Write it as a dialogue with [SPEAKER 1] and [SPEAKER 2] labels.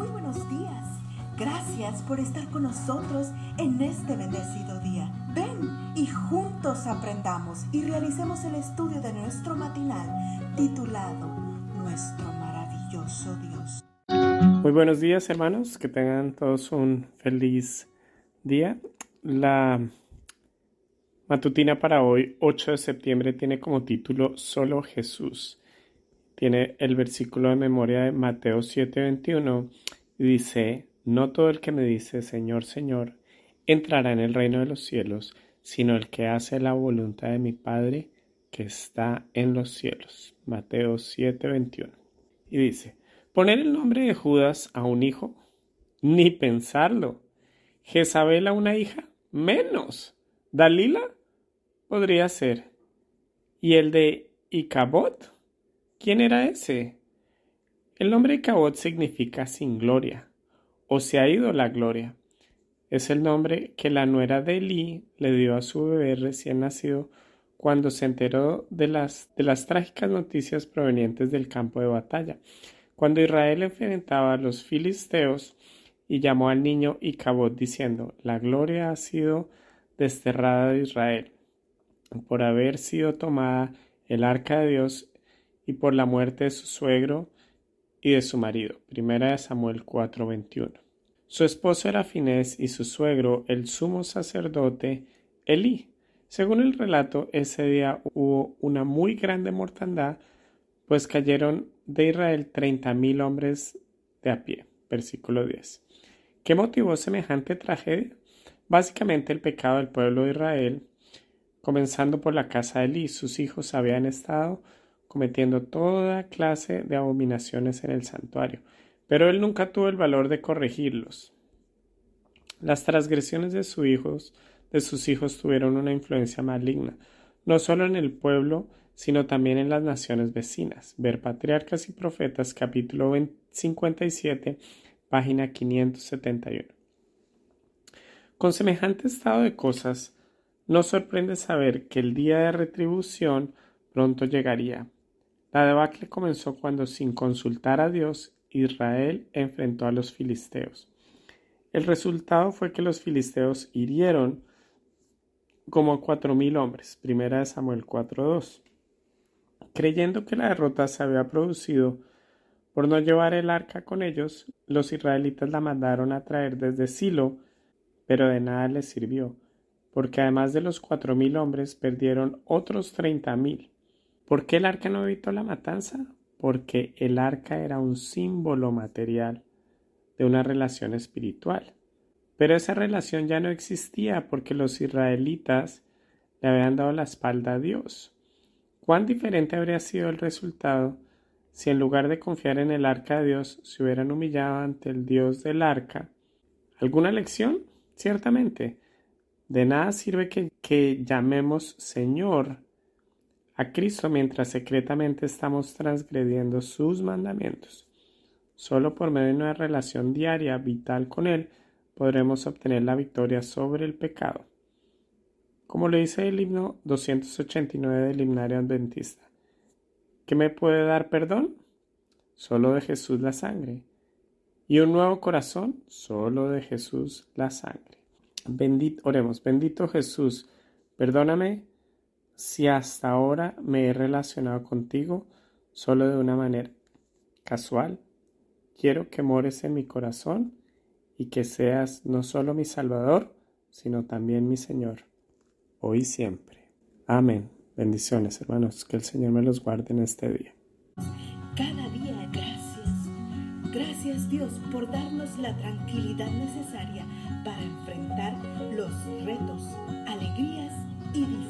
[SPEAKER 1] Muy buenos días. Gracias por estar con nosotros en este bendecido día. Ven y juntos aprendamos y realicemos el estudio de nuestro matinal titulado Nuestro maravilloso Dios.
[SPEAKER 2] Muy buenos días hermanos, que tengan todos un feliz día. La matutina para hoy, 8 de septiembre, tiene como título Solo Jesús tiene el versículo de memoria de Mateo 7:21 dice, no todo el que me dice Señor, Señor, entrará en el reino de los cielos, sino el que hace la voluntad de mi Padre que está en los cielos. Mateo 7:21. Y dice, poner el nombre de Judas a un hijo, ni pensarlo. Jezabel a una hija, menos. Dalila podría ser. Y el de Icabot, ¿Quién era ese? El nombre Cabot significa sin gloria, o se ha ido la gloria. Es el nombre que la nuera de Eli le dio a su bebé recién nacido cuando se enteró de las, de las trágicas noticias provenientes del campo de batalla. Cuando Israel enfrentaba a los filisteos y llamó al niño Icabod diciendo, la gloria ha sido desterrada de Israel por haber sido tomada el arca de Dios y por la muerte de su suegro y de su marido. Primera de Samuel 4:21. Su esposo era Finés y su suegro, el sumo sacerdote Elí. Según el relato, ese día hubo una muy grande mortandad, pues cayeron de Israel treinta mil hombres de a pie. Versículo 10. ¿Qué motivó semejante tragedia? Básicamente el pecado del pueblo de Israel, comenzando por la casa de Elí. Sus hijos habían estado cometiendo toda clase de abominaciones en el santuario, pero él nunca tuvo el valor de corregirlos. Las transgresiones de sus hijos, tuvieron una influencia maligna, no solo en el pueblo, sino también en las naciones vecinas. Ver Patriarcas y Profetas, capítulo 57, página 571. Con semejante estado de cosas, no sorprende saber que el día de retribución pronto llegaría, la debacle comenzó cuando, sin consultar a Dios, Israel enfrentó a los filisteos. El resultado fue que los filisteos hirieron como cuatro mil hombres. Primera Samuel 4.2. Creyendo que la derrota se había producido por no llevar el arca con ellos, los israelitas la mandaron a traer desde Silo, pero de nada les sirvió, porque además de los cuatro mil hombres perdieron otros treinta mil. ¿Por qué el arca no evitó la matanza? Porque el arca era un símbolo material de una relación espiritual. Pero esa relación ya no existía porque los israelitas le habían dado la espalda a Dios. ¿Cuán diferente habría sido el resultado si en lugar de confiar en el arca de Dios se hubieran humillado ante el Dios del arca? ¿Alguna lección? Ciertamente. De nada sirve que, que llamemos Señor a Cristo mientras secretamente estamos transgrediendo sus mandamientos. Solo por medio de una relación diaria vital con Él podremos obtener la victoria sobre el pecado. Como le dice el himno 289 del himnario adventista. ¿Qué me puede dar perdón? Solo de Jesús la sangre. Y un nuevo corazón, solo de Jesús la sangre. Bendito, oremos, bendito Jesús, perdóname si hasta ahora me he relacionado contigo solo de una manera casual, quiero que mores en mi corazón y que seas no solo mi Salvador, sino también mi Señor, hoy y siempre. Amén. Bendiciones, hermanos. Que el Señor me los guarde en este día.
[SPEAKER 1] Cada día gracias. Gracias Dios por darnos la tranquilidad necesaria para enfrentar los retos, alegrías y dificultades